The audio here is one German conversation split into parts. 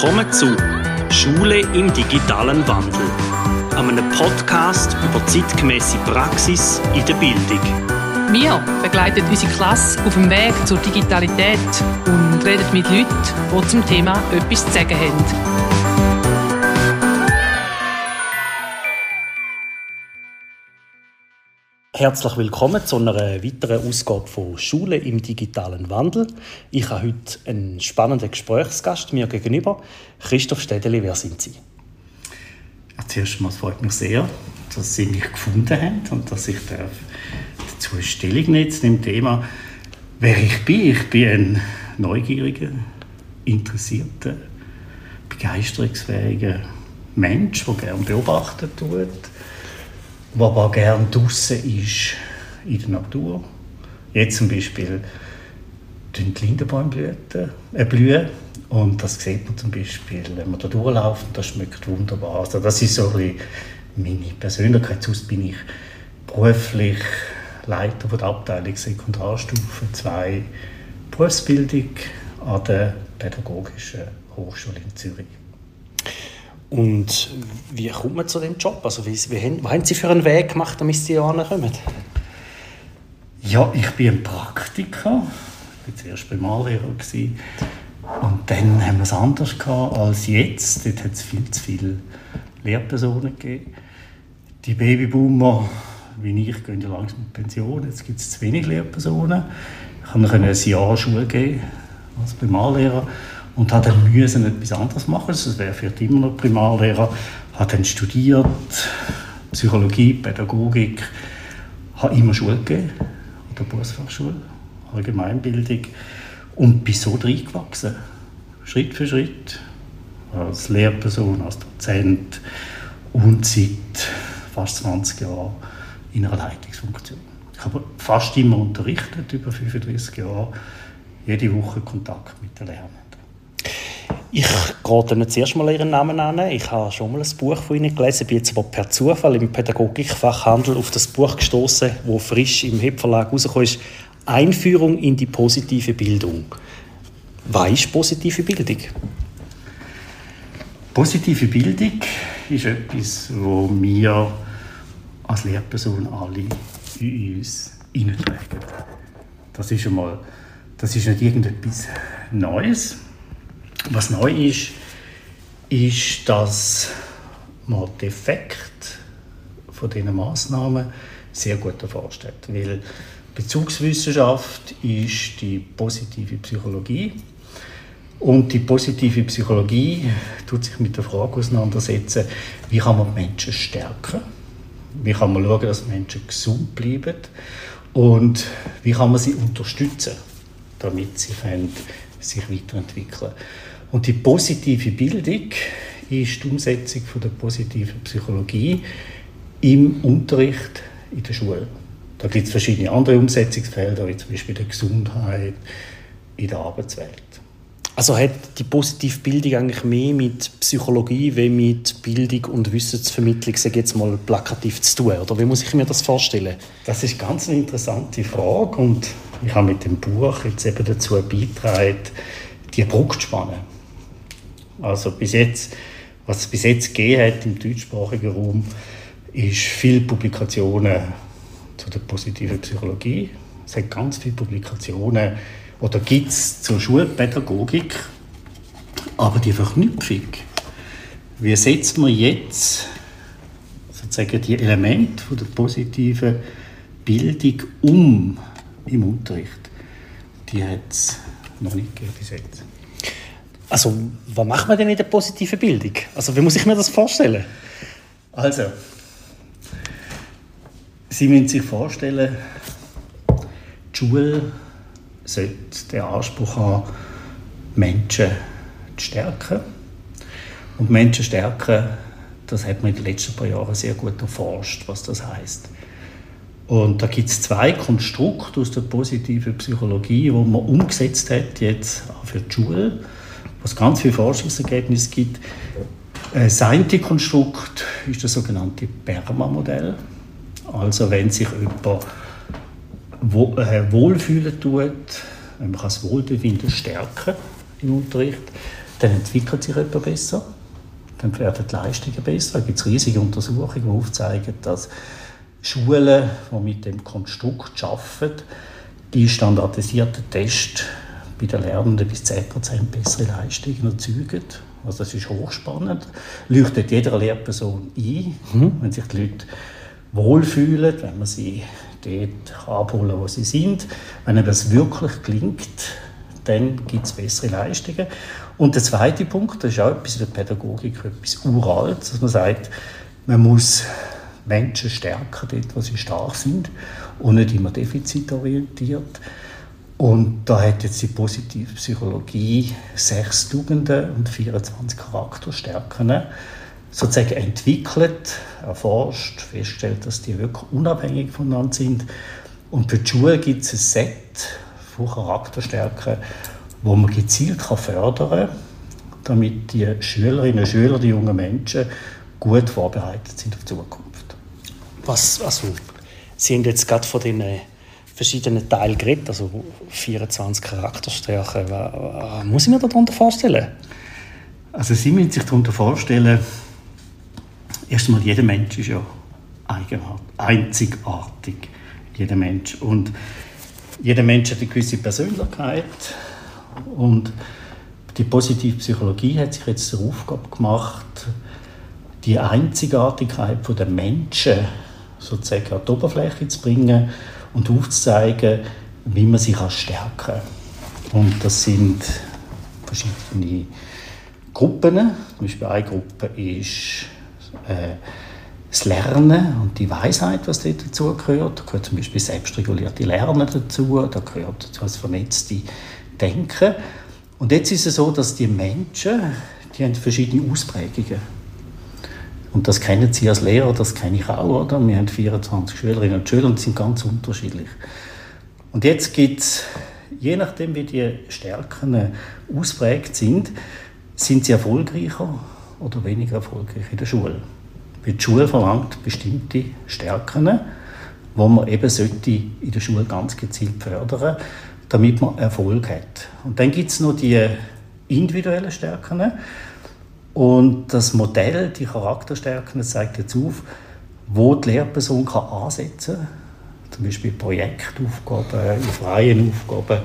Willkommen zu Schule im digitalen Wandel, einem Podcast über zeitgemäße Praxis in der Bildung. Wir begleiten unsere Klasse auf dem Weg zur Digitalität und reden mit Leuten, die zum Thema etwas zu sagen haben. Herzlich willkommen zu einer weiteren Ausgabe von Schule im digitalen Wandel. Ich habe heute einen spannenden Gesprächsgast mir gegenüber. Christoph Städeli, wer sind Sie? Zuerst einmal freut mich sehr, dass Sie mich gefunden haben und dass ich dazu Stellung nehme zu dem Thema, wer ich bin. Ich bin ein neugieriger, interessierter, begeisterungsfähiger Mensch, der gerne beobachtet tut der aber gerne draußen ist in der Natur. Jetzt zum Beispiel blühen die Lindenbäume blühen, äh, blühen. Und das sieht man zum Beispiel, wenn man da durchläuft, das schmeckt wunderbar. Also das ist so ein meine Persönlichkeit. Sonst bin ich beruflich Leiter der Abteilung Sekundarstufe 2 Berufsbildung an der Pädagogischen Hochschule in Zürich. Und wie kommt man zu dem Job? Also wie, wie haben, was haben Sie für einen Weg gemacht, damit Sie hier kommen? Ja, ich bin ein Praktiker. Ich war zuerst Primarlehrer. Gewesen. Und dann haben wir es anders gehabt als jetzt. Dort hat es viel zu viele Lehrpersonen gegeben. Die Babyboomer, wie ich, gehen ja langsam in Pension. Jetzt gibt es zu wenig Lehrpersonen. Ich konnte ein Jahr Schule geben als Primarlehrer und hat dann müssen etwas anderes machen. Das wäre vielleicht immer noch Primarlehrer. Hat dann studiert Psychologie, Pädagogik, hat immer Schule gegeben an der Berufsfachschule, Allgemeinbildung und bin so reingewachsen, Schritt für Schritt, als Lehrperson, als Dozent und seit fast 20 Jahren in einer Leitungsfunktion. Ich habe fast immer unterrichtet, über 35 Jahre, jede Woche Kontakt mit den Lernenden. Ich gehe Ihnen zuerst mal Ihren Namen an. Ich habe schon mal ein Buch von Ihnen gelesen, bin jetzt aber per Zufall im Pädagogikfachhandel auf das Buch gestoßen, wo frisch im Hebverlag rausgekommen ist. Einführung in die positive Bildung. Was ist positive Bildung? Positive Bildung ist etwas, wo wir als Lehrperson alle in uns hineintragen. Das ist einmal, das ist nicht irgendetwas Neues was neu ist, ist, dass man den Effekt von diesen Massnahmen sehr gut hat. Weil Bezugswissenschaft ist die positive Psychologie. Und die positive Psychologie tut sich mit der Frage auseinandersetzen, wie kann man Menschen stärken? Wie kann man schauen, dass Menschen gesund bleiben? Und wie kann man sie unterstützen, damit sie sich weiterentwickeln können? Und die positive Bildung ist die Umsetzung von der positiven Psychologie im Unterricht in der Schule. Da gibt es verschiedene andere Umsetzungsfelder, wie zum Beispiel die Gesundheit in der Arbeitswelt. Also hat die positive Bildung eigentlich mehr mit Psychologie wie mit Bildung und Wissensvermittlung, sage jetzt mal plakativ zu tun? Oder wie muss ich mir das vorstellen? Das ist ganz eine interessante Frage und ich habe mit dem Buch jetzt eben dazu beigetragen, die Brücke zu spannen. Also bis jetzt, was es bis jetzt gegeben hat im deutschsprachigen Raum, ist viele Publikationen zu der positiven Psychologie. Es hat ganz viele Publikationen oder gibt es zur Schulpädagogik, aber die Verknüpfung, wie setzt man jetzt sozusagen die Elemente von der positiven Bildung um im Unterricht, die hat es noch nicht gegeben bis jetzt. Also, was macht man denn in der positiven Bildung? Also, wie muss ich mir das vorstellen? Also, Sie müssen sich vorstellen, die Schule sollte den Anspruch haben, Menschen zu stärken. Und Menschen stärken, das hat man in den letzten paar Jahren sehr gut erforscht, was das heißt. Und da gibt es zwei Konstrukte aus der positiven Psychologie, die man umgesetzt hat jetzt für die Schule was ganz viele Forschungsergebnisse gibt. Das eine Konstrukt ist das sogenannte PERMA-Modell. Also wenn sich jemand äh, wohlfühlen tut, man kann das Wohlbefinden stärken im Unterricht, dann entwickelt sich jemand besser, dann werden die Leistungen besser. Da gibt es riesige Untersuchungen, die aufzeigen, dass Schulen, die mit dem Konstrukt arbeiten, die standardisierten Tests bei den Lernenden bis 10% bessere Leistungen erzeugen. Also das ist hochspannend. Leuchtet jeder Lehrperson ein, mhm. wenn sich die Leute wohlfühlen, wenn man sie dort abholen, wo sie sind. Wenn das wirklich gelingt, dann gibt es bessere Leistungen. Und der zweite Punkt, das ist auch etwas in der Pädagogik, etwas uralt, dass man sagt, man muss Menschen stärken dort, wo sie stark sind und nicht immer defizitorientiert. Und da hat jetzt die positive Psychologie sechs Tugenden und 24 Charakterstärken sozusagen entwickelt, erforscht, festgestellt, dass die wirklich unabhängig voneinander sind. Und für die Schule gibt es ein Set von Charakterstärken, wo man gezielt fördern kann, damit die Schülerinnen und Schüler, die jungen Menschen, gut vorbereitet sind auf die Zukunft. Was, also, Sie haben jetzt gerade von den verschiedenen Teilen geredet, also 24 Charakterstärken. Was, muss ich mir darunter vorstellen? Also Sie müssen sich darunter vorstellen, erstmal jeder Mensch ist ja einzigartig, jeder Mensch. Und jeder Mensch hat eine gewisse Persönlichkeit und die positive Psychologie hat sich jetzt zur Aufgabe gemacht, die Einzigartigkeit der Menschen sozusagen an die Oberfläche zu bringen und aufzuzeigen, wie man sich stärken kann. Und das sind verschiedene Gruppen. Zum Beispiel eine Gruppe ist äh, das Lernen und die Weisheit, was dazu gehört. Da gehört zum Beispiel selbstregulierte Lernen dazu, da gehört dazu das vernetzte Denken. Und jetzt ist es so, dass die Menschen, die haben verschiedene Ausprägungen. Und das kennen Sie als Lehrer, das kenne ich auch, oder? Wir haben 24 Schülerinnen und Schüler und sind ganz unterschiedlich. Und jetzt gibt es, je nachdem wie die Stärken ausprägt sind, sind sie erfolgreicher oder weniger erfolgreich in der Schule. Weil die Schule verlangt bestimmte Stärken, die man eben sollte in der Schule ganz gezielt fördern damit man Erfolg hat. Und dann gibt es noch die individuellen Stärken. Und das Modell, die Charakterstärken, zeigt jetzt auf, wo die Lehrperson kann ansetzen kann. Zum Beispiel Projektaufgaben, freien Aufgaben,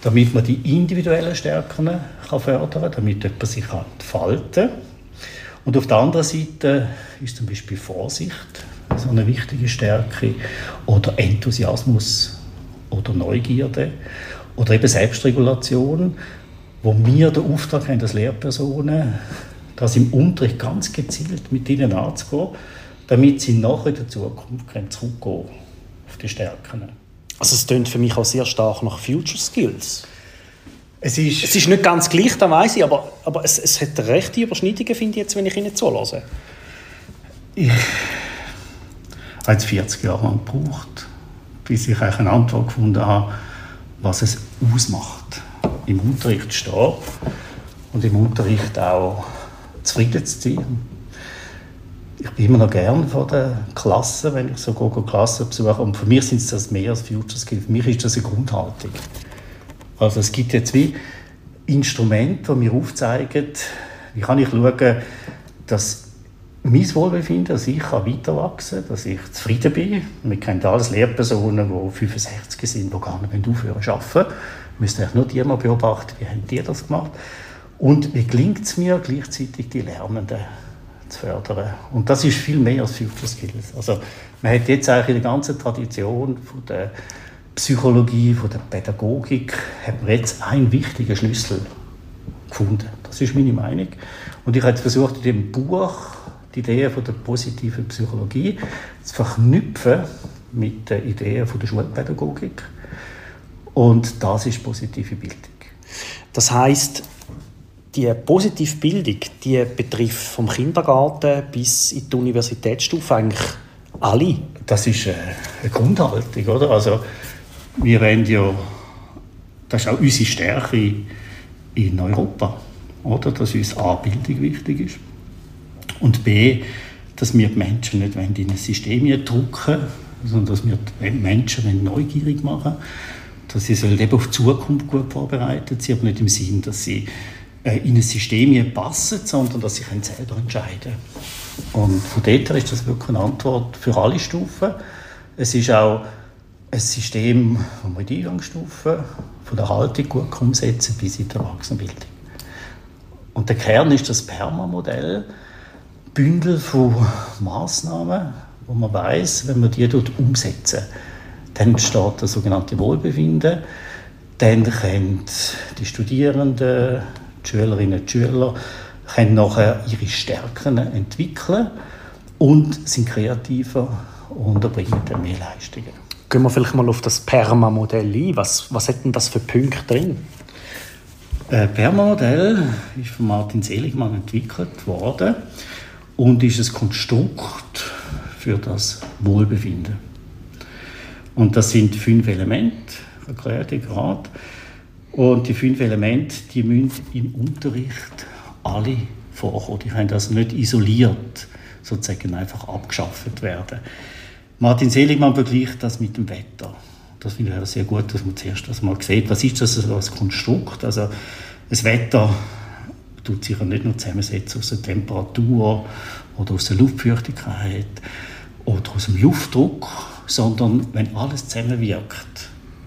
damit man die individuellen Stärken kann fördern kann, damit jemand sich entfalten kann. Und auf der anderen Seite ist zum Beispiel Vorsicht so eine wichtige Stärke oder Enthusiasmus oder Neugierde oder eben Selbstregulation, wo wir den Auftrag haben als Lehrpersonen, das im Unterricht ganz gezielt mit ihnen anzugehen, damit sie nachher in der Zukunft zurückgehen auf die Stärken. Also es klingt für mich auch sehr stark nach Future Skills. Es ist, es ist nicht ganz gleich, das weiß ich, aber, aber es, es hat rechte Überschneidungen, finde ich jetzt, wenn ich Ihnen zulasse. Ich habe es 40 Jahre lang gebraucht, bis ich eine Antwort gefunden habe, was es ausmacht, im Unterricht stehen und im Unterricht auch zufrieden zu sein. Ich bin immer noch gern vor der Klasse, wenn ich so Klassen besuche. Und für mich sind das mehr als Future Skills. Für mich ist das eine Grundhaltung. Also es gibt jetzt wie Instrumente, die mir aufzeigen, wie kann ich schauen, dass mein Wohlbefinden, dass ich weiterwachsen kann, dass ich zufrieden bin. Wir kennen alles Lehrpersonen, die 65 sind, die gar nicht aufhören zu arbeiten. Wir müssen nur die mal beobachten, wie haben die das gemacht. Und wie gelingt es mir, gleichzeitig die Lernenden zu fördern? Und das ist viel mehr als Future Skills. Also man hat jetzt eigentlich in der ganzen Tradition von der Psychologie, von der Pädagogik, hat man jetzt einen wichtigen Schlüssel gefunden. Das ist meine Meinung. Und ich habe versucht, in dem Buch die Idee von der positiven Psychologie zu verknüpfen mit den Ideen von der Schulpädagogik. Und das ist positive Bildung. Das heißt, die positive Bildung, die betrifft vom Kindergarten bis in die Universitätsstufe eigentlich alle. Das ist eine Grundhaltung, oder? Also wir wollen ja, das ist auch unsere Stärke in Europa, oder? dass uns A, Bildung wichtig ist und B, dass wir die Menschen nicht in ein System drücken sondern dass wir die Menschen neugierig machen dass sie eben auf die Zukunft gut vorbereitet sind, aber nicht im Sinn, dass sie äh, in ein System passen, sondern dass sie selber entscheiden können. Und von dort her ist das wirklich eine Antwort für alle Stufen. Es ist auch ein System, das man der Eingangsstufe von der Haltung gut umsetzen bis in die Erwachsenenbildung. Und der Kern ist das PERMA-Modell, Bündel von Maßnahmen, wo man weiß, wenn man die dort umsetzen, dann entsteht das sogenannte Wohlbefinden. Dann können die Studierenden, die Schülerinnen und Schüler können nachher ihre Stärken entwickeln und sind kreativer und erbringen dann mehr Leistungen. Gehen wir vielleicht mal auf das PERMA-Modell ein. Was, was hat denn das für Punkte drin? Das PERMA-Modell ist von Martin Seligmann entwickelt worden und ist ein Konstrukt für das Wohlbefinden. Und das sind fünf Elemente, erklärt gerade. Und die fünf Elemente, die müssen im Unterricht alle vorkommen. Die können also nicht isoliert sozusagen einfach abgeschafft werden. Martin Seligmann vergleicht das mit dem Wetter. Das finde ich sehr gut, dass man zuerst das mal sieht. Was ist das als Konstrukt? Also das Wetter tut sich ja nicht nur zusammensetzen aus der Temperatur oder aus der Luftfeuchtigkeit oder aus dem Luftdruck, sondern wenn alles zusammenwirkt,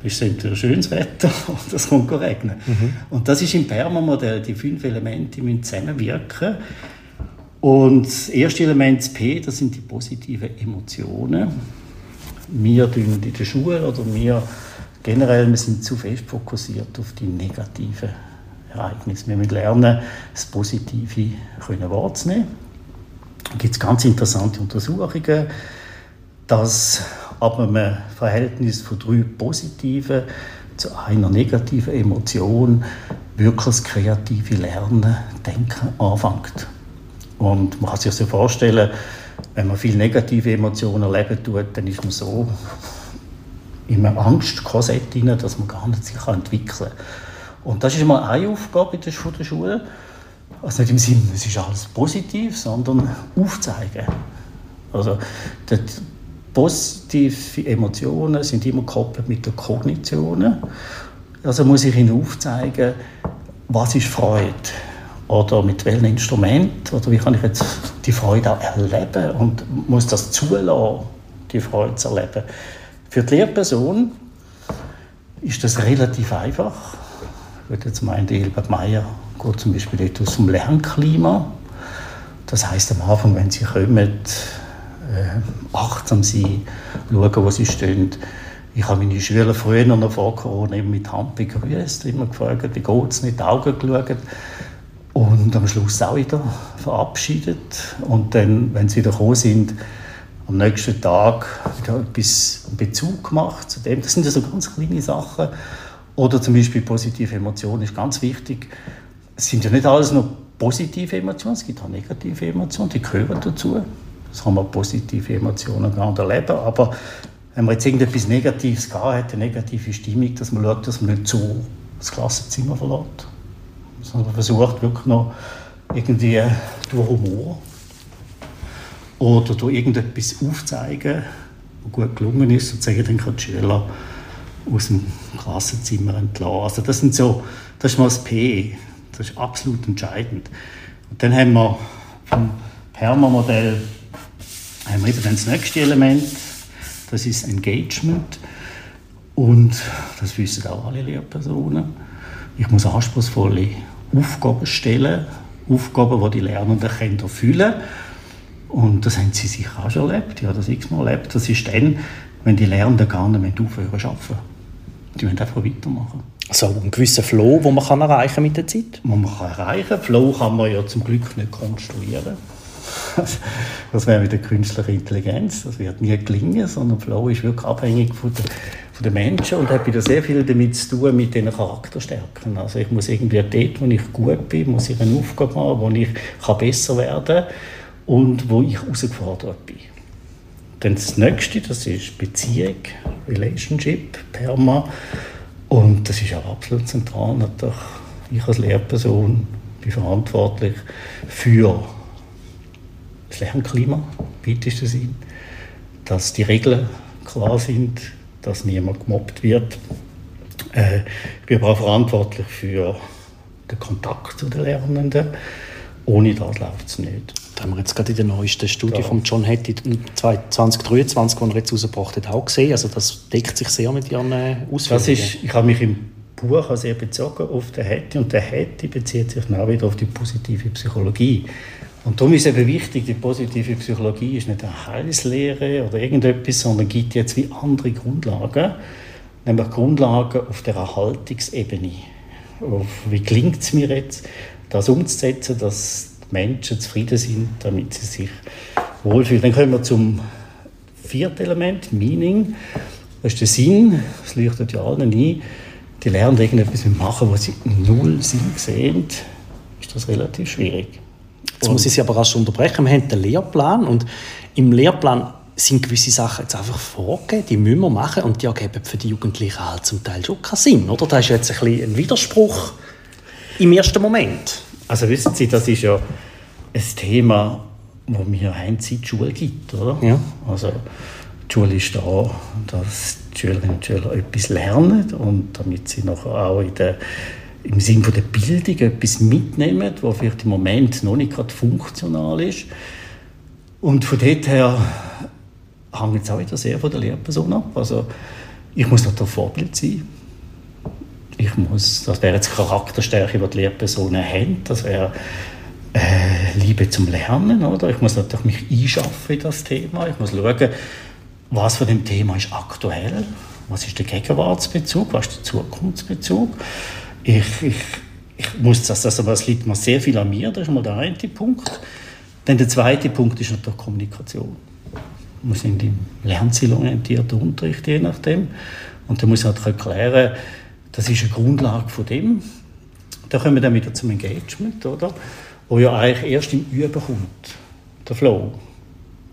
ist entweder schönes Wetter oder es kommt regnen. Mhm. Und das ist im Perma-Modell, die fünf Elemente müssen zusammenwirken. Und das erste Element, das P, das sind die positiven Emotionen. Wir in der Schule oder wir generell, wir sind zu fest fokussiert auf die negativen Ereignisse. Wir müssen lernen, das Positive können wahrzunehmen. Da gibt es ganz interessante Untersuchungen, dass ab einem Verhältnis von drei positiven zu einer negativen Emotion wirklich das kreative Lernen, Denken anfängt. Und man kann sich so vorstellen, wenn man viele negative Emotionen erleben tut, dann ist man so in einem Angstkorsett drin, dass man gar nicht sich entwickeln kann. Und das ist mal eine Aufgabe der Schule. Also nicht im Sinne, es ist alles positiv, sondern aufzeigen. Also die positive Emotionen sind immer gekoppelt mit den Kognitionen. Also muss ich ihnen aufzeigen, was ist Freude oder mit welchem Instrument oder wie kann ich jetzt die Freude auch erleben und muss das zulassen, die Freude zu erleben. Für die Lehrperson ist das relativ einfach. Ich würde jetzt meinen, Hilbert Meier geht zum Beispiel etwas zum Lernklima. Das heißt am Anfang, wenn sie kommen, achtsam sein, schauen, wo sie stehen. Ich habe meine Schüler früher noch vor Corona mit Hand begrüßt, immer gefragt, wie geht es, nicht die Augen geschaut und am Schluss auch wieder verabschiedet. Und dann, wenn sie wieder gekommen sind, am nächsten Tag wieder etwas Bezug gemacht zu dem. Das sind ja so ganz kleine Sachen. Oder zum Beispiel positive Emotionen ist ganz wichtig. Es sind ja nicht alles nur positive Emotionen, es gibt auch negative Emotionen, die gehören dazu. Das kann man positive Emotionen nicht erleben. Aber wenn man jetzt irgendetwas Negatives gehabt hat, eine negative Stimmung, dass man schaut, dass man nicht so das Klassenzimmer verlässt sondern versucht wirklich noch irgendwie durch Humor oder durch irgendetwas aufzeigen, was gut gelungen ist, sozusagen dann kann die Schüler aus dem Klassenzimmer entlassen. Also das, sind so, das ist mal das P, das ist absolut entscheidend. Und dann haben wir vom Hermer-Modell haben wir dann das nächste Element, das ist Engagement. Und das wissen auch alle Lehrpersonen. Ich muss anspruchsvolle Aufgaben stellen, Aufgaben, die die Lernenden können erfüllen können. Und das haben sie sicher auch schon erlebt, habe das x-mal erlebt. Das ist dann, wenn die Lernenden gar nicht mehr aufhören zu arbeiten. Die müssen einfach weitermachen. So einen gewissen Flow, den man kann erreichen mit der Zeit? Den man kann erreichen Flow kann man ja zum Glück nicht konstruieren. Das wäre mit der künstlichen Intelligenz. Das wird nie gelingen, sondern Flow ist wirklich abhängig von der, von den Menschen und hat wieder sehr viel damit zu tun mit diesen Charakterstärken. Also ich muss irgendwie dort, wo ich gut bin, muss ich eine Aufgabe haben, wo ich kann besser werden kann und wo ich herausgefordert bin. Dann das Nächste, das ist Beziehung, Relationship, Perma. Und das ist auch absolut zentral. Natürlich, ich als Lehrperson bin verantwortlich für das Lernklima, im weitesten Sinn, dass die Regeln klar sind, dass niemand gemobbt wird. Äh, ich bin aber auch verantwortlich für den Kontakt zu den Lernenden. Ohne das läuft es nicht. Das haben wir jetzt gerade in der neuesten Studie ja. von John Hattie 2023, die er jetzt rausgebracht hat, auch gesehen. Also das deckt sich sehr mit Ihren äh, Ausführungen. Das ist, ich habe mich im Buch sehr bezogen auf den Hattie und der Hattie bezieht sich auch wieder auf die positive Psychologie. Und darum ist eben wichtig, die positive Psychologie ist nicht eine Heilslehre oder irgendetwas, sondern gibt jetzt wie andere Grundlagen, nämlich Grundlagen auf der Erhaltungsebene. Auf, wie gelingt es mir jetzt, das umzusetzen, dass die Menschen zufrieden sind, damit sie sich wohlfühlen. Dann kommen wir zum vierten Element, Meaning. Das ist der Sinn, das leuchtet ja allen ein. Die lernen irgendetwas machen, was sie null Sinn sehen, ist das relativ schwierig. Jetzt muss ich Sie aber rasch unterbrechen. Wir haben den Lehrplan und im Lehrplan sind gewisse Sachen jetzt einfach vorgegeben, die müssen wir machen und die ergeben für die Jugendlichen halt zum Teil schon keinen Sinn, oder? Das ist jetzt ein, bisschen ein Widerspruch im ersten Moment. Also wissen Sie, das ist ja ein Thema, wo mir ein Zeit Schule gibt, oder? Ja. Also die Schule ist da, dass die Schülerinnen und Schüler etwas lernen und damit sie nachher auch in der im Sinne der Bildung etwas mitnehmen, was vielleicht im Moment noch nicht gerade funktional ist. Und von dort her hängt es auch wieder sehr von der Lehrperson ab. Also ich muss natürlich Vorbild sein. Ich muss, das wäre jetzt Charakterstärke, die die Lehrpersonen haben. Das wäre äh, Liebe zum Lernen. Oder? Ich muss natürlich mich einschaffen in das Thema. Ich muss schauen, was von dem Thema ist aktuell. Was ist der Gegenwartsbezug? Was ist der Zukunftsbezug? Ich, ich, ich muss das, also es liegt mir sehr viel an mir, das ist mal der eine Punkt. Dann der zweite Punkt ist natürlich Kommunikation. Wir sind im lernzielorientierten Unterricht, je nachdem. Und da muss ich halt erklären, das ist eine Grundlage von dem. Da kommen wir dann wieder zum Engagement, oder? Wo ja eigentlich erst im Üben kommt, der Flow.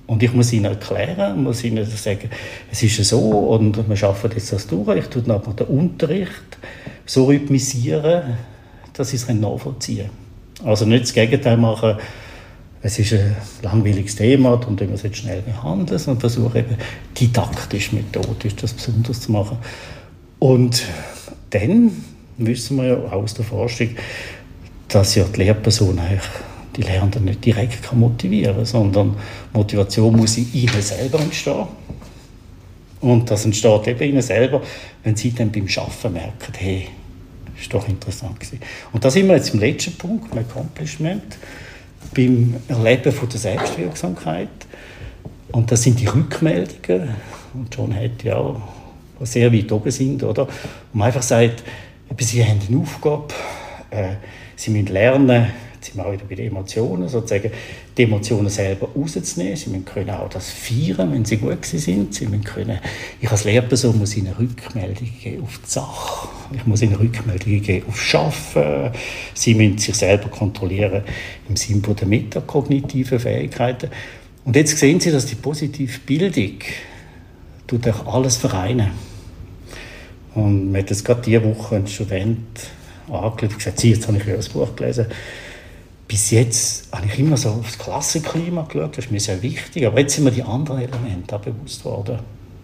Und ich muss ihnen erklären, muss ihnen sagen, es ist so und wir schaffen jetzt das durch. Ich tue dann aber den Unterricht so rhythmisieren, dass sie es nachvollziehen können. Also nicht das Gegenteil machen, es ist ein langweiliges Thema, und wir es jetzt schnell behandeln, sondern versuche eben didaktisch, methodisch das besonders zu machen. Und dann wissen wir ja aus der Forschung, dass ja die Lehrperson die Lernenden nicht direkt motivieren kann, sondern Motivation muss in ihnen selber entstehen. Und das entsteht eben ihnen selber, wenn sie dann beim Arbeiten merken, hey, das war doch interessant. Gewesen. Und da sind wir jetzt im letzten Punkt, beim Accomplishment, beim Erleben von der Selbstwirksamkeit. Und das sind die Rückmeldungen. Und John hat ja auch sehr weit oben sind, oder? Und man einfach sagt, sie haben eine Aufgabe, äh, sie müssen lernen, sind wir auch wieder bei den Emotionen, sozusagen die Emotionen selber rauszunehmen. Sie müssen können auch das feiern, wenn sie gut sind. Sie müssen können, ich als Lehrperson muss ihnen Rückmeldungen geben auf die Sache. Ich muss ihnen Rückmeldungen geben auf Schaffen. Sie müssen sich selber kontrollieren im Sinne der metakognitiven Fähigkeiten. Und jetzt sehen Sie, dass die positive Bildung tut auch alles vereinen. Und mir hat jetzt gerade diese Woche ein Student angelegt und gesagt, jetzt habe ich das Buch gelesen bis jetzt habe ich immer so auf das Klassenklima geschaut, das ist mir sehr wichtig, aber jetzt sind mir die anderen Elemente auch bewusst worden.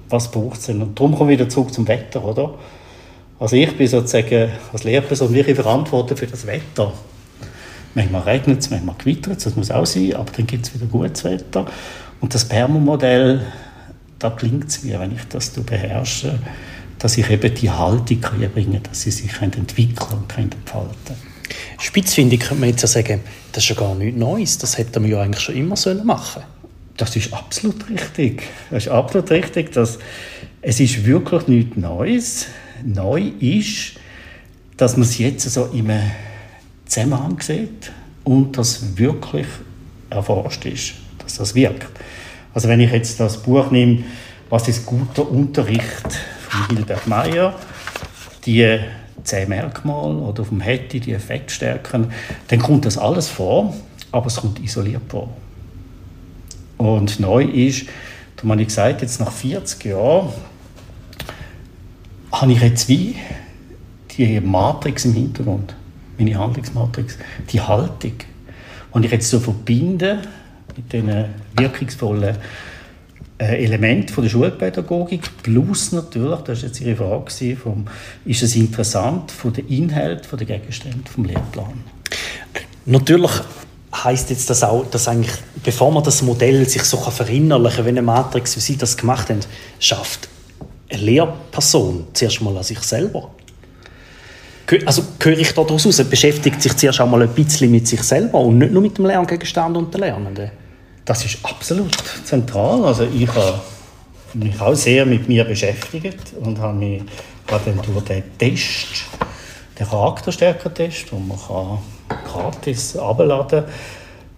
Was braucht es denn? Und darum komme ich wieder zurück zum Wetter, oder? Also ich bin sozusagen als Lehrperson wirklich verantwortlich für das Wetter. Manchmal regnet es, manchmal gewittert es, das muss auch sein, aber dann gibt es wieder gutes Wetter. Und das Permomodell, da klingt es mir, wenn ich das beherrsche, dass ich eben die Haltung bringe, dass sie sich entwickeln und entfalten können. Spitzfindig könnte man jetzt ja sagen, das ist ja gar nichts Neues, das hätten wir ja eigentlich schon immer machen Das ist absolut richtig. Das ist absolut richtig, dass es ist wirklich nichts Neues. Neu ist, dass man es jetzt so im Zusammenhang sieht und das wirklich erforscht ist, dass das wirkt. Also wenn ich jetzt das Buch nehme, was ist guter Unterricht von Hilbert Meyer, die zehn Merkmale oder auf dem Hätte die Effektstärken, dann kommt das alles vor, aber es kommt isoliert vor. Und neu ist, da habe ich gesagt, jetzt nach 40 Jahren habe ich jetzt wie die Matrix im Hintergrund, meine Handlungsmatrix, die Haltung, die ich jetzt so verbinde mit diesen wirkungsvollen Element von der Schulpädagogik plus natürlich, das war jetzt Ihre Frage, vom, ist es interessant von den Inhalten, von den Gegenständen vom Lehrplan? Natürlich heißt jetzt das auch, dass eigentlich, bevor man das Modell sich so verinnerlichen kann, wie eine Matrix, wie Sie das gemacht haben, schafft eine Lehrperson zuerst mal an sich selber. Also höre ich daraus aus, beschäftigt sich zuerst einmal ein bisschen mit sich selber und nicht nur mit dem Lerngegenstand und den Lernenden? Das ist absolut zentral. Also ich habe mich auch sehr mit mir beschäftigt und habe mich gerade durch den Test, den Charakterstärkentest, den man kann gratis abladen kann,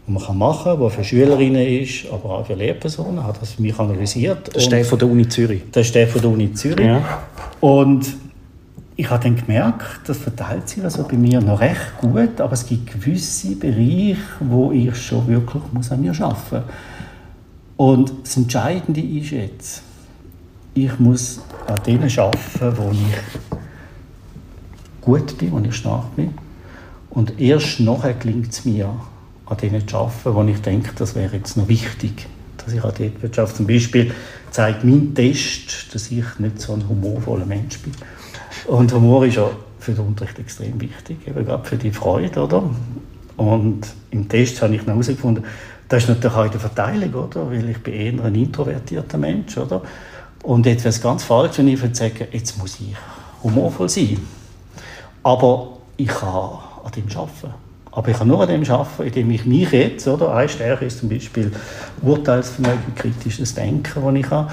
man machen kann, der für Schülerinnen ist, aber auch für Lehrpersonen, hat das für mich analysiert. Das ist der von der Uni Zürich? Das ist der von der Uni Zürich. Ja. Und ich habe dann gemerkt, das verteilt sich also bei mir noch recht gut, aber es gibt gewisse Bereiche, wo ich schon wirklich muss an mir arbeiten muss. Und das Entscheidende ist jetzt, ich muss an denen arbeiten, wo ich gut bin, wo ich stark bin. Und erst nachher gelingt es mir, an denen zu arbeiten, wo ich denke, das wäre jetzt noch wichtig, dass ich an dort arbeite. Zum Beispiel zeigt mein Test, dass ich nicht so ein humorvoller Mensch bin. Und Humor ist ja für den Unterricht extrem wichtig, eben gerade für die Freude, oder? Und im Test habe ich herausgefunden, das ist natürlich auch in der Verteilung, oder? Weil ich bin eher ein introvertierter Mensch, oder? Und jetzt wäre es ganz falsch, wenn ich würde sagen, jetzt muss ich humorvoll sein. Aber ich kann an dem arbeiten. Aber ich kann nur an dem arbeiten, indem ich mich jetzt, oder? Eine Stärke ist zum Beispiel Urteilsvermögen, kritisches Denken, das ich habe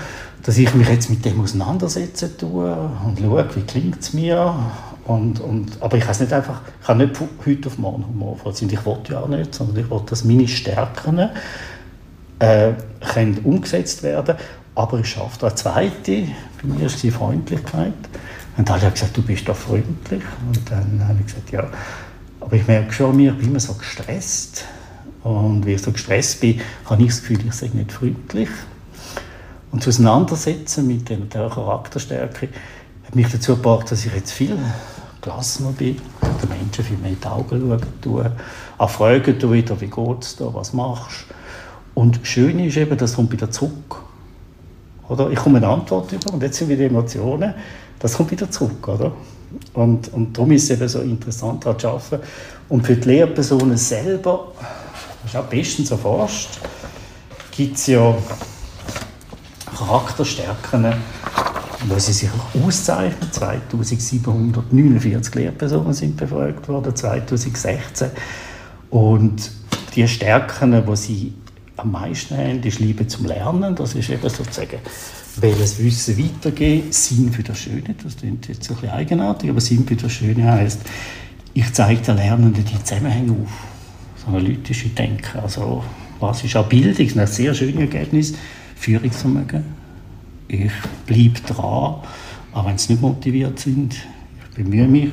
dass ich mich jetzt mit dem auseinandersetzen tue und schaue, wie klingt es mir. Und, und, aber ich kann nicht einfach, ich kann nicht von heute auf morgen humorvoll sein. Ich wollte ja auch nicht, sondern ich wollte, dass meine Stärken äh, können umgesetzt werden aber ich schaffe da zweite, bei mir ist die Freundlichkeit. Und alle haben gesagt, du bist doch freundlich. Und dann habe ich gesagt, ja. Aber ich merke schon, ich bin immer so gestresst. Und wie ich so gestresst bin, habe ich das Gefühl, ich sei nicht freundlich. Und das Auseinandersetzen mit der Charakterstärke hat mich dazu gebracht, dass ich jetzt viel gelassener bin, den Menschen viel mehr in die Augen schauen tue, auch fragen tue wieder, wie geht es dir, was machst du. Und schön ist eben, das kommt wieder zurück. Oder? Ich komme eine Antwort über und jetzt sind wieder Emotionen, das kommt wieder zurück. Oder? Und, und darum ist es eben so interessant, daran zu arbeiten. Und für die Lehrpersonen selber, das ist auch bestens erforscht, gibt es ja Charakterstärken, wo sie sich auszeichnen. 2749 Lehrpersonen sind befragt worden, 2016. Und die Stärken, die sie am meisten haben, ist Liebe zum Lernen. Das ist eben sozusagen, welches Wissen weitergeben, Sinn für das Schöne. Das klingt jetzt ein bisschen eigenartig, aber Sinn für das Schöne heißt, ich zeige den Lernenden die Zusammenhänge auf. So analytische Denken. Also, was ist auch Bildung? Das ist ein sehr schönes Ergebnis. Führungsvermögen. Ich bleibe dran, auch wenn sie nicht motiviert sind. Ich bemühe mich.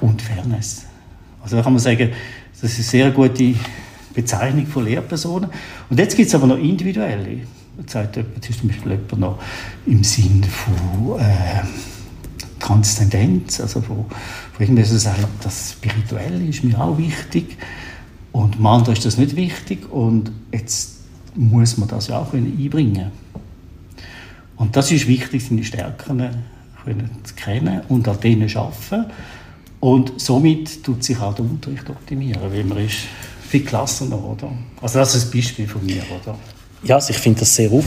Und Fairness. Also da kann man sagen, das ist eine sehr gute Bezeichnung von Lehrpersonen. Und jetzt gibt es aber noch individuelle. Sagt jemand, zum Beispiel jemand noch im Sinn von äh, Transzendenz, also von, von irgendwas, das Spirituelle ist mir auch wichtig. Und anderen ist das nicht wichtig. Und jetzt muss man das ja auch einbringen Und das ist wichtig, seine Stärken zu kennen und an denen zu arbeiten. Und somit tut sich auch der Unterricht optimieren, weil man ist viel gelassener, oder? Also das ist ein Beispiel von mir, oder? Ja, also ich finde das sehr auf,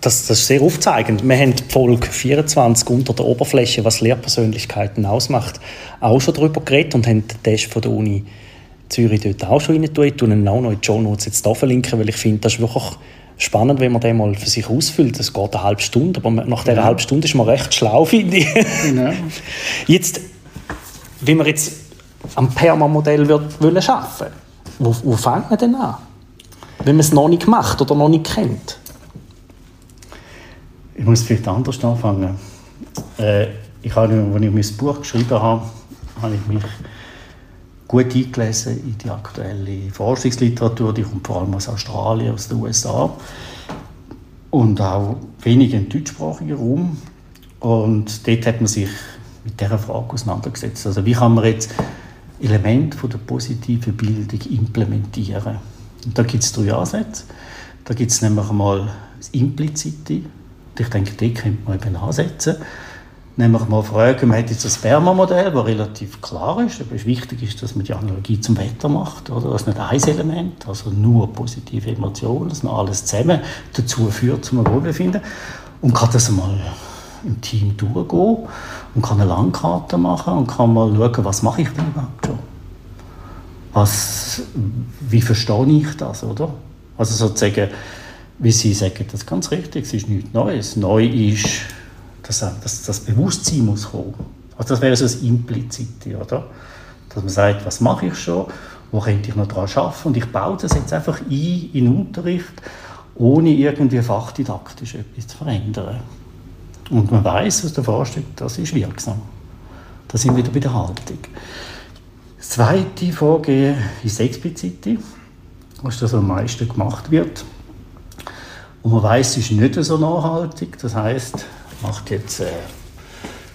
das, das ist sehr aufzeigend. Wir haben die Folge 24 unter der Oberfläche, was Lehrpersönlichkeiten ausmacht, auch schon darüber geredet und haben den Test von der Uni Zürich dort auch schon rein tun. Ich tue ihn auch noch in die Show Notes jetzt hier verlinken, weil ich finde, das ist wirklich spannend, wenn man den mal für sich ausfüllt. Das geht eine halbe Stunde, aber nach dieser ja. halben Stunde ist man recht schlau, finde ich. Ja. Jetzt, wie man jetzt am Perma-Modell wollen schaffen, wo, wo fängt man denn an? Wenn man es noch nicht macht oder noch nicht kennt? Ich muss vielleicht anders anfangen. Äh, ich habe, als ich mein Buch geschrieben habe, habe ich mich gut eingelesen in die aktuelle Forschungsliteratur, die kommt vor allem aus Australien, aus den USA und auch wenig im deutschsprachigen Raum. Und dort hat man sich mit dieser Frage auseinandergesetzt. Also wie kann man jetzt Elemente von der positiven Bildung implementieren? Und da gibt es drei Ansätze. Da gibt es nämlich einmal das Implizite. Und ich denke, die könnte man eben ansetzen. Nämlich mal fragen, man hat jetzt ein Sperma-Modell, das relativ klar ist, aber wichtig ist, dass man die Analogie zum Wetter macht. Oder? Das ist nicht ein Element, also nur positive Emotionen, dass man alles zusammen dazu führt, zum Wohlbefinden. Und kann das mal im Team durchgehen und kann eine Landkarte machen und kann mal schauen, was mache ich denn überhaupt schon. Was, wie verstehe ich das, oder? Also sozusagen, wie Sie sagen, das ist ganz richtig, es ist nichts Neues. Neu ist, dass, dass das Bewusstsein muss kommen. Also das wäre so das Implizite, oder? Dass man sagt, was mache ich schon, wo könnte ich noch daran arbeiten und ich baue das jetzt einfach ein in Unterricht, ohne irgendwie fachdidaktisch etwas zu verändern. Und man weiß aus der Forschung, das ist wirksam. Da sind wir wieder bei der Haltung. Das zweite Vorgehen ist explizite, was das am meisten gemacht wird. Und man weiß, es ist nicht so nachhaltig. Das heißt, macht jetzt äh,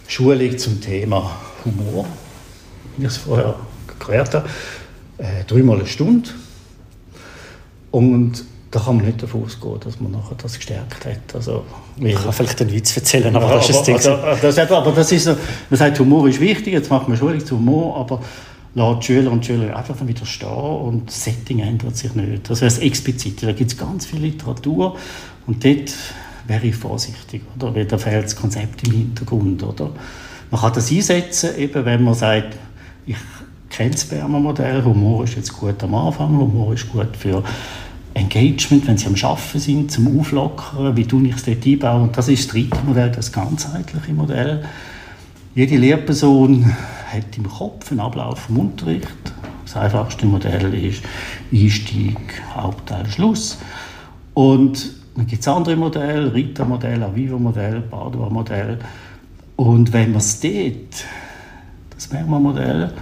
Schulung zum Thema Humor, wie ich es vorher erklärt habe, äh, dreimal eine Stunde. Und da kann man nicht davon ausgehen, dass man nachher das gestärkt hat. Also, ich kann vielleicht einen Witz erzählen, aber, das ist das also, das, aber das ist so, man sagt, Humor ist wichtig, jetzt macht man Schulung zu Humor, aber lässt die Schüler und Schüler einfach dann wieder stehen und das Setting ändert sich nicht. Das wäre das Explizite. Da gibt es ganz viel Literatur und dort wäre ich vorsichtig, oder? Weil da fehlt das Konzept im Hintergrund, oder? Man kann das einsetzen, eben wenn man sagt, ich kenne das Bermer-Modell, Humor ist jetzt gut am Anfang, Humor ist gut für Engagement, wenn sie am Arbeiten sind, zum Auflockern, wie tue ich es dort einbauen. Und das ist das dritte Modell, das ganzheitliche Modell. Jede Lehrperson hat im Kopf einen Ablauf vom Unterricht. Das einfachste Modell ist Einstieg, Hauptteil, Schluss. Und dann gibt es andere Modelle, Rita-Modell, Aviva-Modell, Padua-Modell. Und wenn man es dort, das Merma-Modell,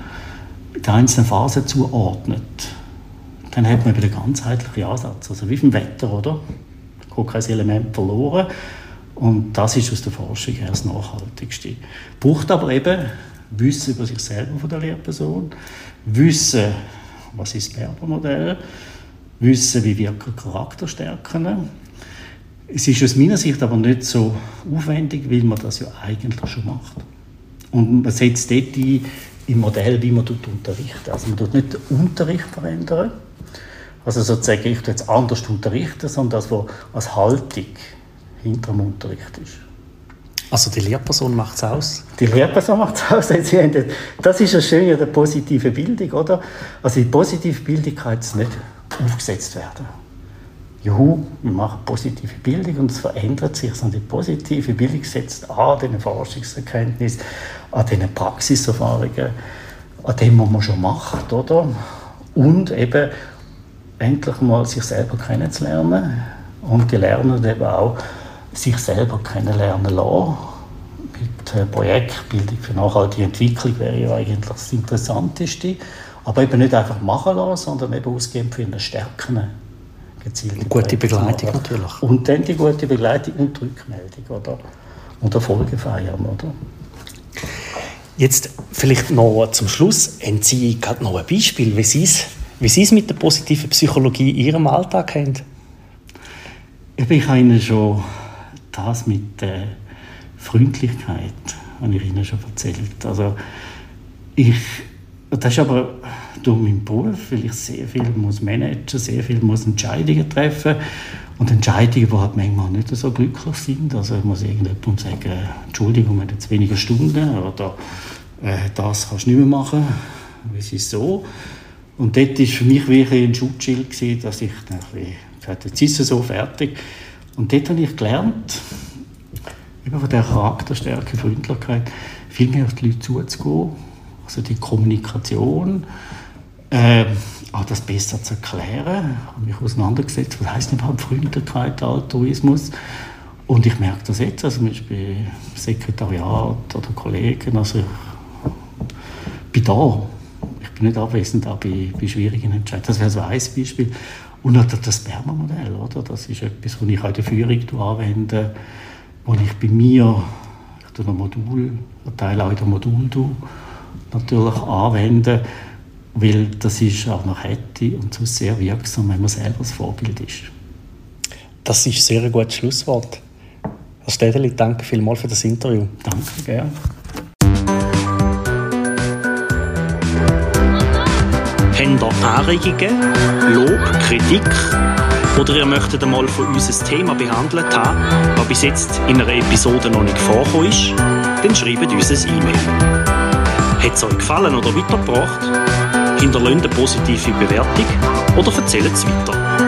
mit einzelnen Phasen zuordnet, dann hat man wieder den ganzheitlichen Ansatz. Also wie vom Wetter, oder? Da geht kein Element verloren. Und das ist aus der Forschung her das Nachhaltigste. Braucht aber eben Wissen über sich selber von der Lehrperson, Wissen, was ist das Berber-Modell, Wissen, wie wirken Charakterstärken. Es ist aus meiner Sicht aber nicht so aufwendig, weil man das ja eigentlich schon macht. Und man setzt dort ein, im Modell, wie man unterrichtet. Also man tut nicht den Unterricht verändern, also sozusagen, ich jetzt anders unterrichten, sondern das, was als Haltung hinter dem Unterricht ist. Also die Lehrperson macht es aus? Die Lehrperson macht es aus. Das ist das Schöne an der positiven Bildung, oder? Also die positive Bildung kann jetzt nicht aufgesetzt werden. Juhu, wir machen positive Bildung und es verändert sich, sondern die positive Bildung setzt an den Forschungserkenntnissen, an den Praxiserfahrungen, an dem, was man schon macht, oder? Und eben endlich mal sich selber kennenzulernen und die Lernen eben auch sich selber kennenlernen lassen. Mit äh, Projektbildung für nachhaltige Entwicklung wäre ja eigentlich das Interessanteste. Aber eben nicht einfach machen lassen, sondern eben ausgeben für eine Stärken. Gezielte gute Begleitung natürlich. Und dann die gute Begleitung und die Rückmeldung. Oder? Und Erfolge feiern. Oder? Jetzt vielleicht noch zum Schluss. Haben Sie gerade noch ein Beispiel, wie Sie es wie Sie es mit der positiven Psychologie in Ihrem Alltag haben? Ich habe Ihnen schon das mit der Freundlichkeit, habe ich Ihnen schon erzählt. Also ich, das ist aber durch meinen Beruf, weil ich sehr viel muss managen, sehr viel muss Entscheidungen treffen und Entscheidungen, die halt manchmal nicht so glücklich sind. Also ich muss irgendjemandem sagen, Entschuldigung, wir haben jetzt weniger Stunden oder äh, das kannst du nicht mehr machen. Es ist so. Und dort war für mich wirklich ein Schutzschild, gewesen, dass ich gesagt jetzt ist es so fertig. Und dort habe ich gelernt, über von der Charakterstärke, Freundlichkeit, viel mehr auf die Leute zuzugehen, also die Kommunikation, äh, auch das besser zu erklären, Ich habe mich auseinandergesetzt, was heißt überhaupt Freundlichkeit, Altruismus. Und ich merke das jetzt, also zum Beispiel Sekretariat oder Kollegen, also ich bin da bin nicht abwesend auch bei, bei schwierigen Entscheidungen. Das wäre so ein Beispiel. Und natürlich das Berner-Modell, oder? Das ist etwas, das ich auch in der Führung anwende, wo ich bei mir ich ein Modul, ein Teil auch in der Modul natürlich anwende, weil das ist auch noch hätte und so sehr wirksam, wenn man selber das Vorbild ist. Das ist ein sehr gutes Schlusswort. Herr Städeli, danke vielmals für das Interview. Danke, gerne. Habt ihr Anregungen, Lob, Kritik oder ihr möchtet einmal von uns ein Thema behandelt haben, das bis jetzt in einer Episode noch nicht vorgekommen ist, dann schreibt uns ein E-Mail. Hat es euch gefallen oder weitergebracht? Hinterlasst eine positive Bewertung oder erzählt es weiter.